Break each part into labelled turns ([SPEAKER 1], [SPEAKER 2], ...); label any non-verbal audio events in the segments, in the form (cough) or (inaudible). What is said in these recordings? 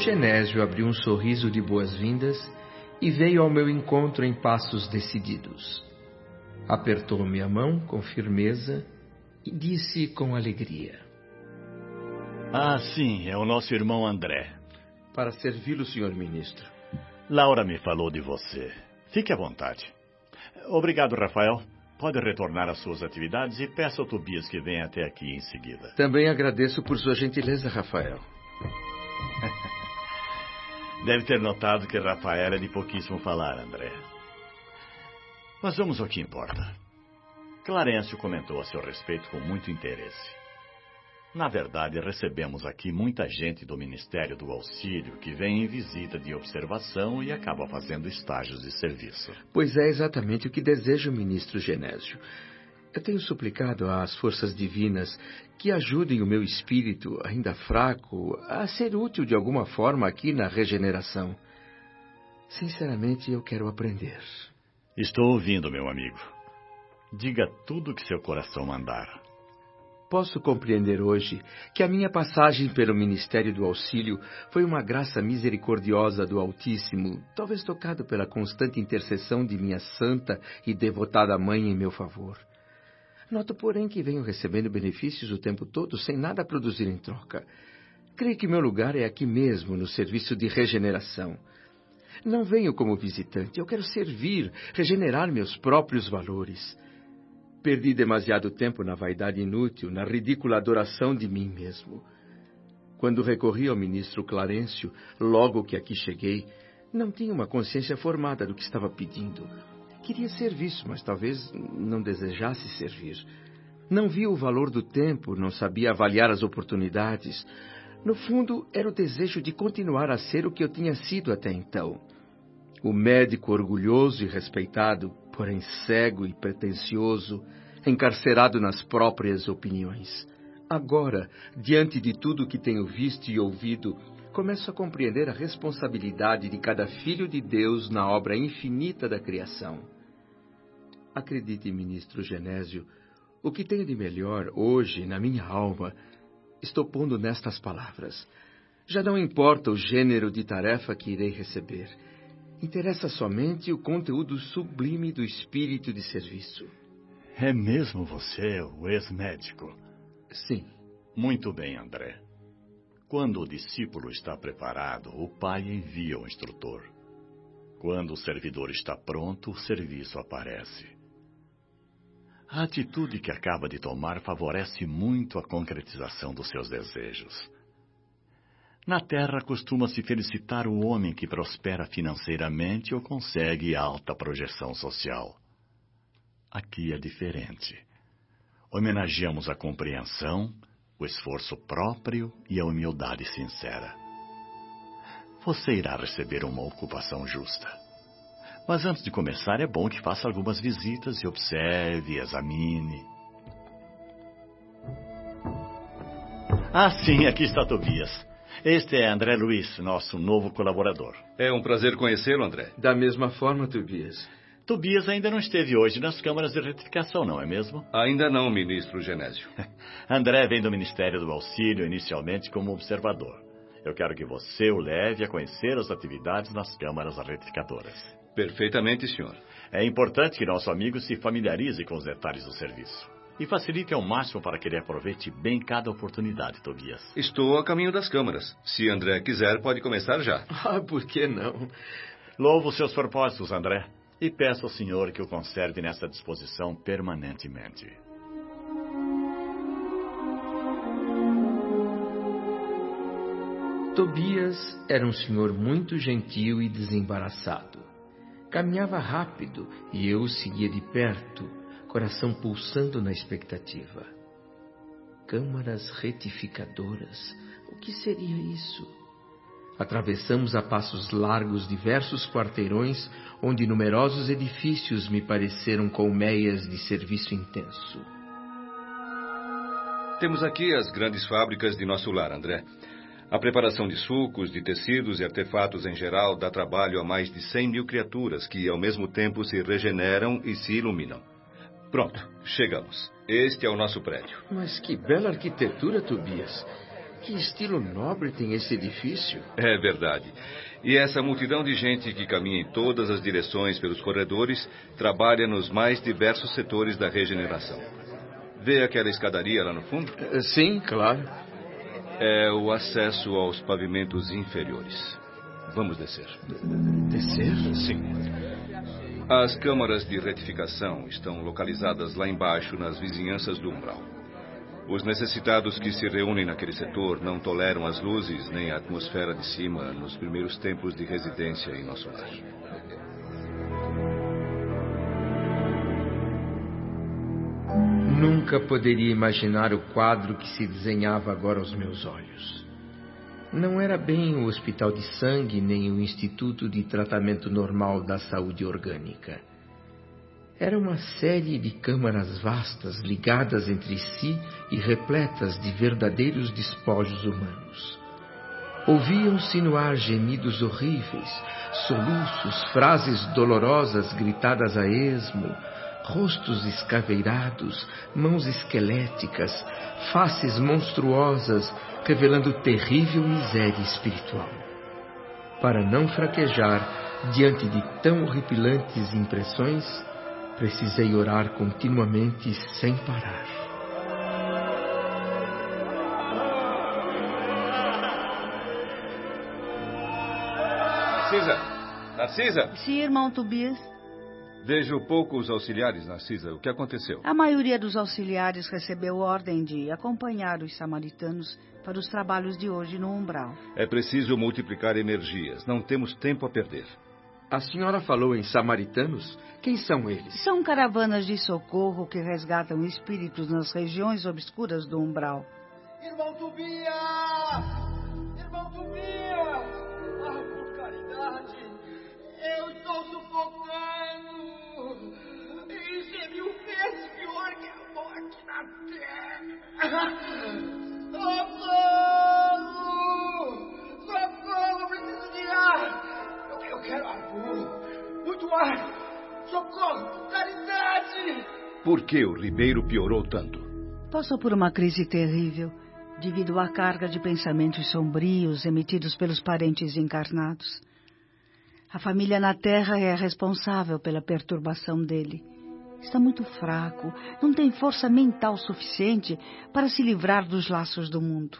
[SPEAKER 1] Genésio abriu um sorriso de boas-vindas e veio ao meu encontro em passos decididos. Apertou-me a mão com firmeza e disse com alegria:
[SPEAKER 2] Ah, sim, é o nosso irmão André.
[SPEAKER 1] Para servi-lo, senhor ministro.
[SPEAKER 2] Laura me falou de você. Fique à vontade. Obrigado, Rafael. Pode retornar às suas atividades e peça ao Tobias que venha até aqui em seguida.
[SPEAKER 1] Também agradeço por sua gentileza, Rafael. (laughs)
[SPEAKER 2] Deve ter notado que Rafael é de pouquíssimo falar, André. Mas vamos ao que importa. Clarencio comentou a seu respeito com muito interesse. Na verdade, recebemos aqui muita gente do Ministério do Auxílio que vem em visita de observação e acaba fazendo estágios de serviço.
[SPEAKER 1] Pois é exatamente o que desejo, ministro Genésio. Eu tenho suplicado às forças divinas que ajudem o meu espírito, ainda fraco, a ser útil de alguma forma aqui na regeneração. Sinceramente, eu quero aprender.
[SPEAKER 2] Estou ouvindo, meu amigo. Diga tudo o que seu coração mandar.
[SPEAKER 1] Posso compreender hoje que a minha passagem pelo Ministério do Auxílio foi uma graça misericordiosa do Altíssimo, talvez tocado pela constante intercessão de minha santa e devotada mãe em meu favor. Noto, porém, que venho recebendo benefícios o tempo todo sem nada produzir em troca. Creio que meu lugar é aqui mesmo, no serviço de regeneração. Não venho como visitante, eu quero servir, regenerar meus próprios valores. Perdi demasiado tempo na vaidade inútil, na ridícula adoração de mim mesmo. Quando recorri ao ministro Clarencio, logo que aqui cheguei, não tinha uma consciência formada do que estava pedindo. Queria serviço, mas talvez não desejasse servir. Não via o valor do tempo, não sabia avaliar as oportunidades. No fundo, era o desejo de continuar a ser o que eu tinha sido até então. O médico orgulhoso e respeitado, porém cego e pretensioso, encarcerado nas próprias opiniões. Agora, diante de tudo o que tenho visto e ouvido, começo a compreender a responsabilidade de cada filho de Deus na obra infinita da criação. Acredite, ministro Genésio, o que tenho de melhor hoje na minha alma, estou pondo nestas palavras. Já não importa o gênero de tarefa que irei receber. Interessa somente o conteúdo sublime do espírito de serviço.
[SPEAKER 2] É mesmo você, o ex-médico?
[SPEAKER 1] Sim.
[SPEAKER 2] Muito bem, André. Quando o discípulo está preparado, o pai envia o instrutor. Quando o servidor está pronto, o serviço aparece. A atitude que acaba de tomar favorece muito a concretização dos seus desejos. Na Terra costuma-se felicitar o homem que prospera financeiramente ou consegue alta projeção social. Aqui é diferente. Homenageamos a compreensão, o esforço próprio e a humildade sincera. Você irá receber uma ocupação justa. Mas antes de começar, é bom que faça algumas visitas e observe, examine. Ah, sim, aqui está Tobias. Este é André Luiz, nosso novo colaborador.
[SPEAKER 3] É um prazer conhecê-lo, André.
[SPEAKER 1] Da mesma forma, Tobias.
[SPEAKER 2] Tobias ainda não esteve hoje nas câmaras de retificação, não é mesmo?
[SPEAKER 3] Ainda não, ministro Genésio. (laughs)
[SPEAKER 2] André vem do Ministério do Auxílio inicialmente como observador. Eu quero que você o leve a conhecer as atividades nas câmaras retificadoras.
[SPEAKER 3] Perfeitamente, senhor.
[SPEAKER 2] É importante que nosso amigo se familiarize com os detalhes do serviço. E facilite ao máximo para que ele aproveite bem cada oportunidade, Tobias.
[SPEAKER 3] Estou a caminho das câmaras. Se André quiser, pode começar já. (laughs)
[SPEAKER 1] Ah, por que não?
[SPEAKER 2] Louvo os seus propósitos, André e peço ao Senhor que o conserve nessa disposição permanentemente.
[SPEAKER 1] Tobias era um senhor muito gentil e desembaraçado. Caminhava rápido e eu o seguia de perto, coração pulsando na expectativa. Câmaras retificadoras, o que seria isso? Atravessamos a passos largos diversos quarteirões, onde numerosos edifícios me pareceram colmeias de serviço intenso.
[SPEAKER 3] Temos aqui as grandes fábricas de nosso lar, André. A preparação de sucos, de tecidos e artefatos em geral dá trabalho a mais de 100 mil criaturas que, ao mesmo tempo, se regeneram e se iluminam. Pronto, chegamos. Este é o nosso prédio.
[SPEAKER 1] Mas que bela arquitetura, Tobias. Que estilo nobre tem esse edifício?
[SPEAKER 3] É verdade. E essa multidão de gente que caminha em todas as direções pelos corredores trabalha nos mais diversos setores da regeneração. Vê aquela escadaria lá no fundo?
[SPEAKER 1] Sim, claro.
[SPEAKER 3] É o acesso aos pavimentos inferiores. Vamos descer.
[SPEAKER 1] Descer?
[SPEAKER 3] Sim. As câmaras de retificação estão localizadas lá embaixo, nas vizinhanças do umbral. Os necessitados que se reúnem naquele setor não toleram as luzes nem a atmosfera de cima nos primeiros tempos de residência em nosso lar.
[SPEAKER 1] Nunca poderia imaginar o quadro que se desenhava agora aos meus olhos. Não era bem o hospital de sangue nem o Instituto de Tratamento Normal da Saúde Orgânica. Era uma série de câmaras vastas ligadas entre si e repletas de verdadeiros despojos humanos. Ouviam-se no ar gemidos horríveis, soluços, frases dolorosas gritadas a esmo, rostos escaveirados, mãos esqueléticas, faces monstruosas, revelando terrível miséria espiritual. Para não fraquejar diante de tão horripilantes impressões, Precisei orar continuamente sem parar.
[SPEAKER 3] Narcisa! Narcisa!
[SPEAKER 4] Sim, irmão Tobias.
[SPEAKER 3] Vejo poucos auxiliares, Narcisa. O que aconteceu?
[SPEAKER 4] A maioria dos auxiliares recebeu ordem de acompanhar os samaritanos para os trabalhos de hoje no umbral.
[SPEAKER 3] É preciso multiplicar energias. Não temos tempo a perder.
[SPEAKER 1] A senhora falou em samaritanos? Quem são eles?
[SPEAKER 4] São caravanas de socorro que resgatam espíritos nas regiões obscuras do umbral.
[SPEAKER 5] Irmão Tobias! Por que
[SPEAKER 3] o Ribeiro piorou tanto?
[SPEAKER 4] Passou por uma crise terrível devido à carga de pensamentos sombrios emitidos pelos parentes encarnados. A família na Terra é responsável pela perturbação dele. Está muito fraco, não tem força mental suficiente para se livrar dos laços do mundo.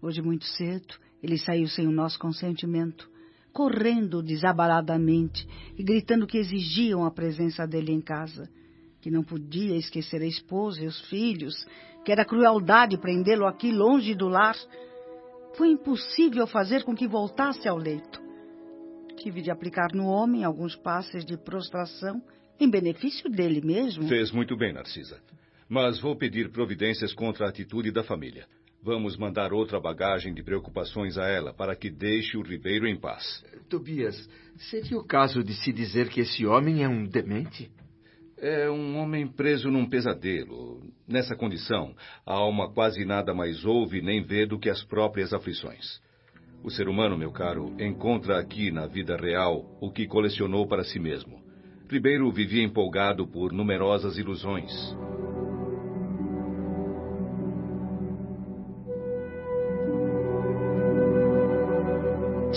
[SPEAKER 4] Hoje, muito cedo, ele saiu sem o nosso consentimento correndo desabaladamente e gritando que exigiam a presença dele em casa, que não podia esquecer a esposa e os filhos, que era crueldade prendê-lo aqui longe do lar. Foi impossível fazer com que voltasse ao leito. Tive de aplicar no homem alguns passes de prostração em benefício dele mesmo.
[SPEAKER 3] Fez muito bem, Narcisa. Mas vou pedir providências contra a atitude da família. Vamos mandar outra bagagem de preocupações a ela para que deixe o Ribeiro em paz.
[SPEAKER 1] Tobias, seria o caso de se dizer que esse homem é um demente?
[SPEAKER 3] É um homem preso num pesadelo. Nessa condição, a alma quase nada mais ouve nem vê do que as próprias aflições. O ser humano, meu caro, encontra aqui na vida real o que colecionou para si mesmo. Ribeiro vivia empolgado por numerosas ilusões.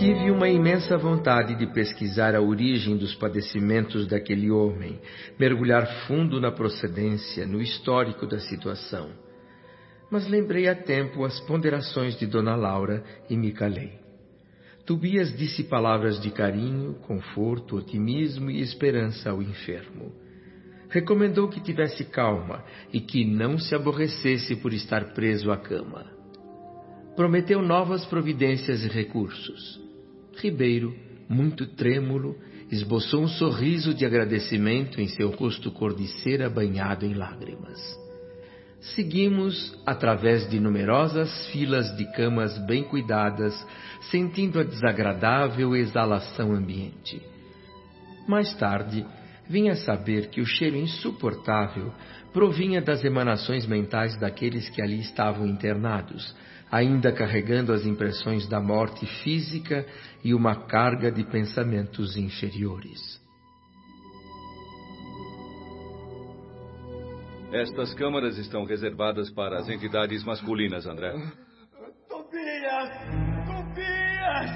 [SPEAKER 1] Tive uma imensa vontade de pesquisar a origem dos padecimentos daquele homem, mergulhar fundo na procedência, no histórico da situação. Mas lembrei a tempo as ponderações de Dona Laura e me calei. Tobias disse palavras de carinho, conforto, otimismo e esperança ao enfermo. Recomendou que tivesse calma e que não se aborrecesse por estar preso à cama. Prometeu novas providências e recursos. Ribeiro, muito trêmulo, esboçou um sorriso de agradecimento em seu rosto cor de cera banhado em lágrimas. Seguimos através de numerosas filas de camas bem cuidadas, sentindo a desagradável exalação ambiente. Mais tarde, vinha saber que o cheiro insuportável provinha das emanações mentais daqueles que ali estavam internados, ainda carregando as impressões da morte física e uma carga de pensamentos inferiores.
[SPEAKER 3] Estas câmaras estão reservadas para as entidades masculinas, André. Tobias! Tobias!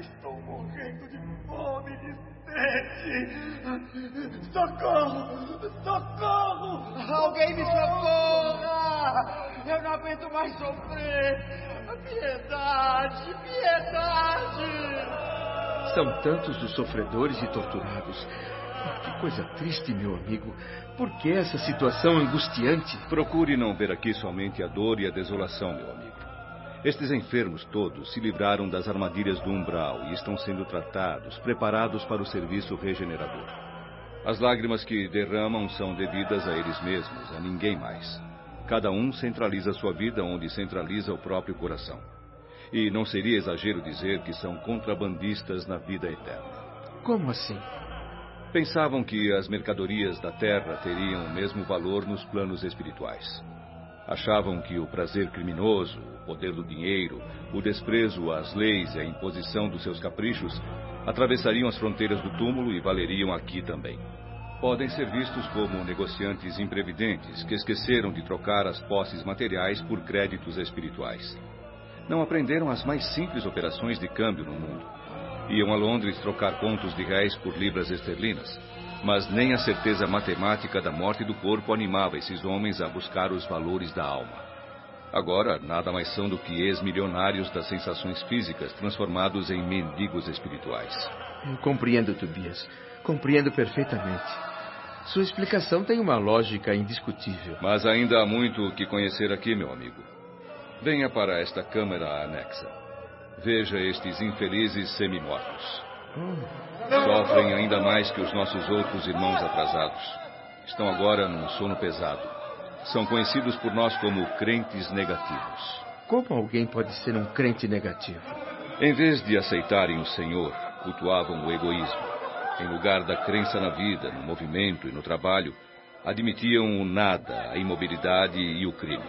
[SPEAKER 3] Estou morrendo de fome, de sede!
[SPEAKER 5] Socorro! Socorro! Alguém me socorra! Eu não aguento mais sofrer! Piedade! Piedade!
[SPEAKER 1] São tantos os sofredores e torturados. Que coisa triste, meu amigo. Por que essa situação angustiante?
[SPEAKER 3] Procure não ver aqui somente a dor e a desolação, meu amigo. Estes enfermos todos se livraram das armadilhas do umbral e estão sendo tratados, preparados para o serviço regenerador. As lágrimas que derramam são devidas a eles mesmos, a ninguém mais. Cada um centraliza sua vida onde centraliza o próprio coração. E não seria exagero dizer que são contrabandistas na vida eterna.
[SPEAKER 1] Como assim?
[SPEAKER 3] Pensavam que as mercadorias da terra teriam o mesmo valor nos planos espirituais. Achavam que o prazer criminoso, o poder do dinheiro, o desprezo às leis e a imposição dos seus caprichos atravessariam as fronteiras do túmulo e valeriam aqui também. Podem ser vistos como negociantes imprevidentes que esqueceram de trocar as posses materiais por créditos espirituais. Não aprenderam as mais simples operações de câmbio no mundo. Iam a Londres trocar contos de réis por libras esterlinas mas nem a certeza matemática da morte do corpo animava esses homens a buscar os valores da alma. Agora, nada mais são do que ex-milionários das sensações físicas transformados em mendigos espirituais.
[SPEAKER 1] Eu compreendo, Tobias. Compreendo perfeitamente. Sua explicação tem uma lógica indiscutível.
[SPEAKER 3] Mas ainda há muito o que conhecer aqui, meu amigo. Venha para esta câmara anexa. Veja estes infelizes semi-mortos. Sofrem ainda mais que os nossos outros irmãos atrasados. Estão agora num sono pesado. São conhecidos por nós como crentes negativos.
[SPEAKER 1] Como alguém pode ser um crente negativo?
[SPEAKER 3] Em vez de aceitarem o Senhor, cultuavam o egoísmo. Em lugar da crença na vida, no movimento e no trabalho, admitiam o nada, a imobilidade e o crime.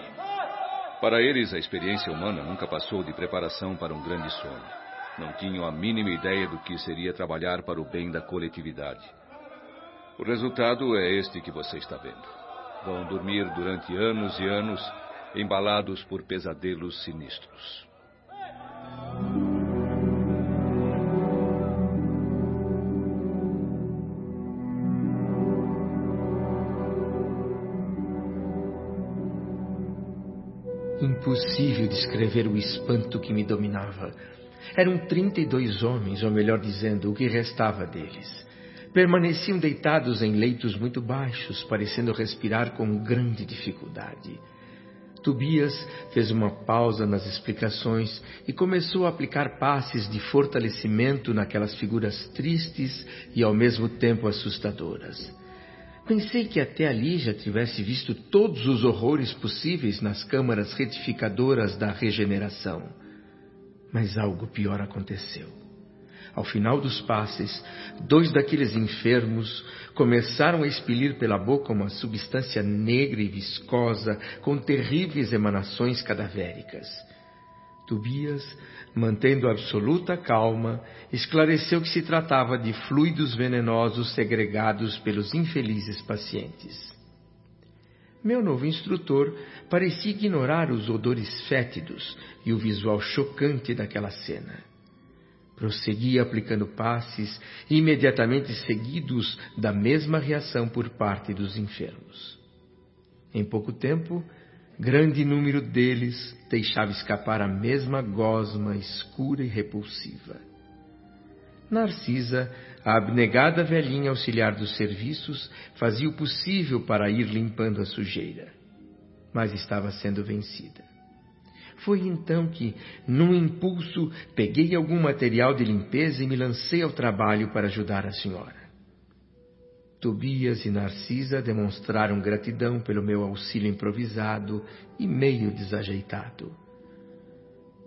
[SPEAKER 3] Para eles, a experiência humana nunca passou de preparação para um grande sonho. Não tinham a mínima ideia do que seria trabalhar para o bem da coletividade. O resultado é este que você está vendo. Vão dormir durante anos e anos, embalados por pesadelos sinistros.
[SPEAKER 1] Impossível descrever o espanto que me dominava. Eram trinta e dois homens, ou melhor dizendo, o que restava deles. Permaneciam deitados em leitos muito baixos, parecendo respirar com grande dificuldade. Tobias fez uma pausa nas explicações e começou a aplicar passes de fortalecimento naquelas figuras tristes e ao mesmo tempo assustadoras. Pensei que até ali já tivesse visto todos os horrores possíveis nas câmaras retificadoras da regeneração. Mas algo pior aconteceu. Ao final dos passes, dois daqueles enfermos começaram a expelir pela boca uma substância negra e viscosa com terríveis emanações cadavéricas. Tobias, mantendo absoluta calma, esclareceu que se tratava de fluidos venenosos segregados pelos infelizes pacientes. Meu novo instrutor parecia ignorar os odores fétidos e o visual chocante daquela cena. Prosseguia aplicando passes, imediatamente seguidos da mesma reação por parte dos enfermos. Em pouco tempo, grande número deles deixava escapar a mesma gosma escura e repulsiva. Narcisa a abnegada velhinha auxiliar dos serviços fazia o possível para ir limpando a sujeira, mas estava sendo vencida. Foi então que, num impulso, peguei algum material de limpeza e me lancei ao trabalho para ajudar a senhora. Tobias e Narcisa demonstraram gratidão pelo meu auxílio improvisado e meio desajeitado.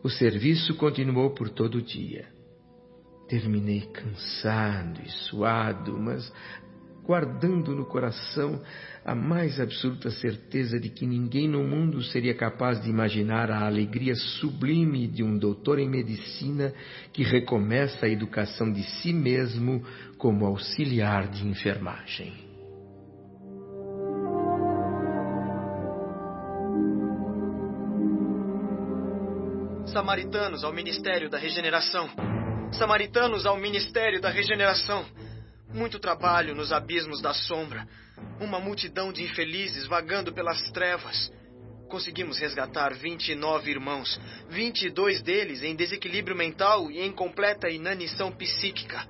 [SPEAKER 1] O serviço continuou por todo o dia. Terminei cansado e suado, mas guardando no coração a mais absoluta certeza de que ninguém no mundo seria capaz de imaginar a alegria sublime de um doutor em medicina que recomeça a educação de si mesmo como auxiliar de enfermagem.
[SPEAKER 6] Samaritanos ao Ministério da Regeneração samaritanos ao Ministério da Regeneração. Muito trabalho nos abismos da sombra. Uma multidão de infelizes vagando pelas trevas. Conseguimos resgatar 29 irmãos, 22 deles em desequilíbrio mental e em completa inanição psíquica.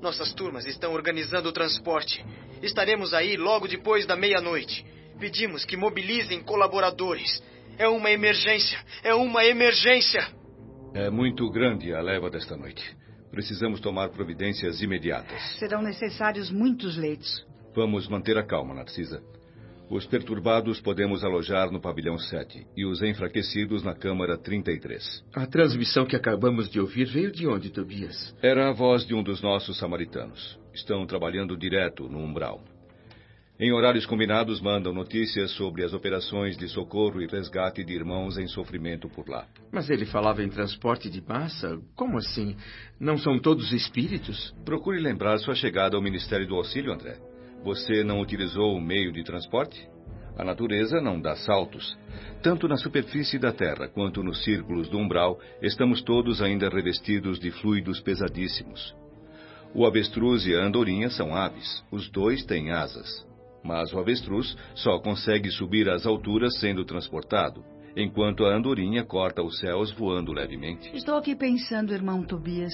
[SPEAKER 6] Nossas turmas estão organizando o transporte. Estaremos aí logo depois da meia-noite. Pedimos que mobilizem colaboradores. É uma emergência! É uma emergência!
[SPEAKER 3] É muito grande a leva desta noite. Precisamos tomar providências imediatas.
[SPEAKER 4] Serão necessários muitos leitos.
[SPEAKER 3] Vamos manter a calma, Narcisa. Os perturbados podemos alojar no pavilhão 7 e os enfraquecidos na câmara 33.
[SPEAKER 1] A transmissão que acabamos de ouvir veio de onde, Tobias?
[SPEAKER 3] Era a voz de um dos nossos samaritanos. Estão trabalhando direto no umbral. Em horários combinados, mandam notícias sobre as operações de socorro e resgate de irmãos em sofrimento por lá.
[SPEAKER 1] Mas ele falava em transporte de massa? Como assim? Não são todos espíritos?
[SPEAKER 3] Procure lembrar sua chegada ao Ministério do Auxílio, André. Você não utilizou o meio de transporte? A natureza não dá saltos. Tanto na superfície da Terra quanto nos círculos do umbral, estamos todos ainda revestidos de fluidos pesadíssimos. O avestruz e a andorinha são aves. Os dois têm asas. Mas o avestruz só consegue subir às alturas sendo transportado, enquanto a andorinha corta os céus voando levemente.
[SPEAKER 4] Estou aqui pensando, irmão Tobias.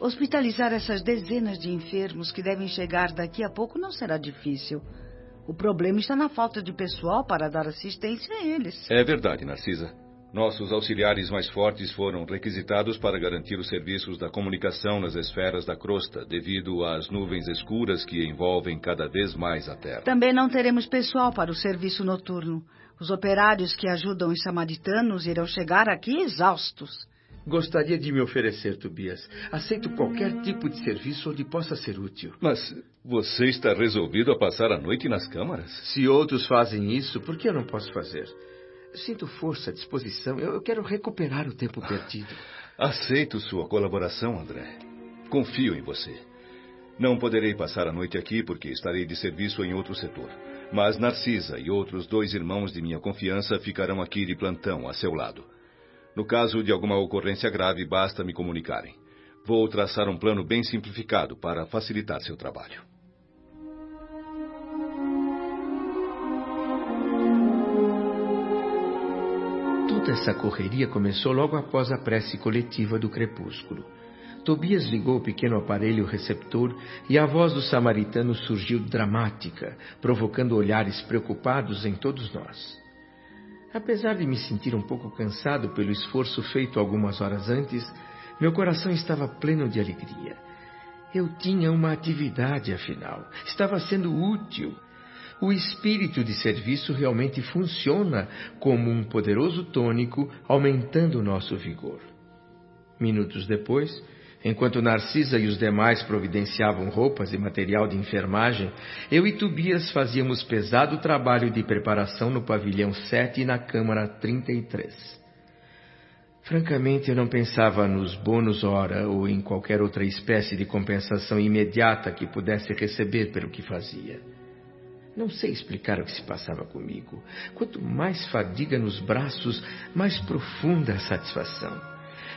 [SPEAKER 4] Hospitalizar essas dezenas de enfermos que devem chegar daqui a pouco não será difícil. O problema está na falta de pessoal para dar assistência a eles.
[SPEAKER 3] É verdade, Narcisa. Nossos auxiliares mais fortes foram requisitados para garantir os serviços da comunicação nas esferas da crosta, devido às nuvens escuras que envolvem cada vez mais a Terra.
[SPEAKER 4] Também não teremos pessoal para o serviço noturno. Os operários que ajudam os samaritanos irão chegar aqui exaustos.
[SPEAKER 1] Gostaria de me oferecer, Tobias. Aceito qualquer tipo de serviço onde possa ser útil.
[SPEAKER 3] Mas você está resolvido a passar a noite nas câmaras?
[SPEAKER 1] Se outros fazem isso, por que eu não posso fazer? Sinto força, disposição. Eu, eu quero recuperar o tempo perdido. (laughs)
[SPEAKER 3] Aceito sua colaboração, André. Confio em você. Não poderei passar a noite aqui porque estarei de serviço em outro setor. Mas Narcisa e outros dois irmãos de minha confiança ficarão aqui de plantão a seu lado. No caso de alguma ocorrência grave, basta me comunicarem. Vou traçar um plano bem simplificado para facilitar seu trabalho.
[SPEAKER 1] Toda essa correria começou logo após a prece coletiva do crepúsculo. Tobias ligou o pequeno aparelho receptor e a voz do samaritano surgiu dramática, provocando olhares preocupados em todos nós. Apesar de me sentir um pouco cansado pelo esforço feito algumas horas antes, meu coração estava pleno de alegria. Eu tinha uma atividade, afinal. Estava sendo útil. O espírito de serviço realmente funciona como um poderoso tônico, aumentando o nosso vigor. Minutos depois, Enquanto Narcisa e os demais providenciavam roupas e material de enfermagem, eu e Tobias fazíamos pesado trabalho de preparação no pavilhão 7 e na câmara 33. Francamente, eu não pensava nos bônus hora ou em qualquer outra espécie de compensação imediata que pudesse receber pelo que fazia. Não sei explicar o que se passava comigo. Quanto mais fadiga nos braços, mais profunda a satisfação.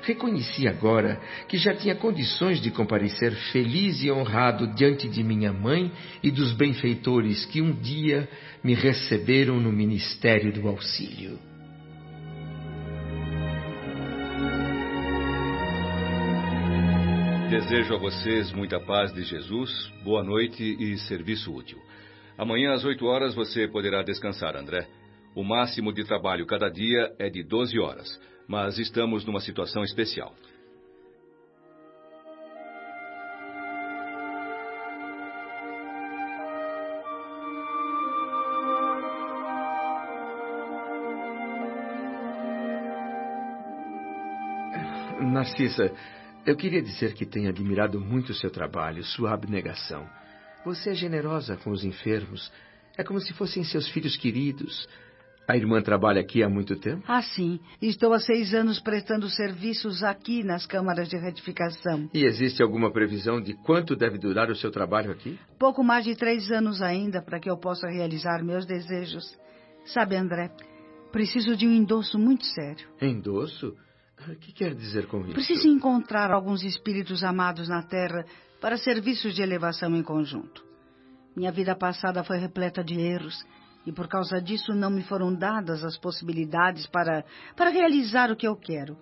[SPEAKER 1] Reconheci agora que já tinha condições de comparecer feliz e honrado diante de minha mãe e dos benfeitores que um dia me receberam no ministério do auxílio.
[SPEAKER 3] Desejo a vocês muita paz de Jesus, boa noite e serviço útil. Amanhã às 8 horas você poderá descansar, André. O máximo de trabalho cada dia é de 12 horas mas estamos numa situação especial.
[SPEAKER 1] Narcisa, eu queria dizer que tenho admirado muito o seu trabalho, sua abnegação. Você é generosa com os enfermos. É como se fossem seus filhos queridos. A irmã trabalha aqui há muito tempo?
[SPEAKER 4] Ah, sim. Estou há seis anos prestando serviços aqui nas câmaras de retificação.
[SPEAKER 1] E existe alguma previsão de quanto deve durar o seu trabalho aqui?
[SPEAKER 4] Pouco mais de três anos ainda para que eu possa realizar meus desejos. Sabe, André, preciso de um endosso muito sério.
[SPEAKER 1] Endosso? O que quer dizer com isso?
[SPEAKER 4] Preciso encontrar alguns espíritos amados na Terra para serviços de elevação em conjunto. Minha vida passada foi repleta de erros e por causa disso não me foram dadas as possibilidades para, para realizar o que eu quero.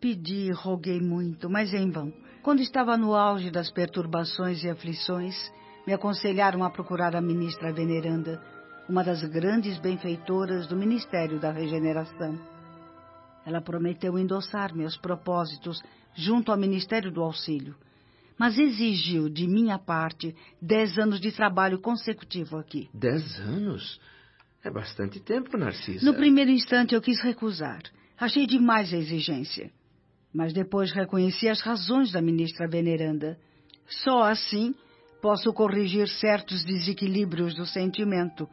[SPEAKER 4] Pedi, roguei muito, mas em vão. Quando estava no auge das perturbações e aflições, me aconselharam a procurar a ministra veneranda, uma das grandes benfeitoras do Ministério da Regeneração. Ela prometeu endossar meus propósitos junto ao Ministério do Auxílio, mas exigiu de minha parte dez anos de trabalho consecutivo aqui.
[SPEAKER 1] Dez anos? É bastante tempo, Narcisa.
[SPEAKER 4] No primeiro instante eu quis recusar. Achei demais a exigência. Mas depois reconheci as razões da ministra veneranda. Só assim posso corrigir certos desequilíbrios do sentimento.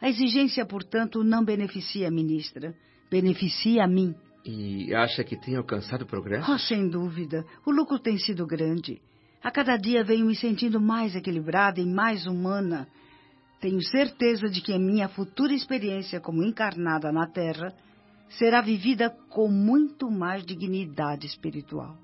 [SPEAKER 4] A exigência, portanto, não beneficia a ministra beneficia a mim.
[SPEAKER 1] E acha que tem alcançado progresso?
[SPEAKER 4] Oh, sem dúvida. O lucro tem sido grande. A cada dia venho me sentindo mais equilibrada e mais humana. Tenho certeza de que a minha futura experiência como encarnada na Terra será vivida com muito mais dignidade espiritual.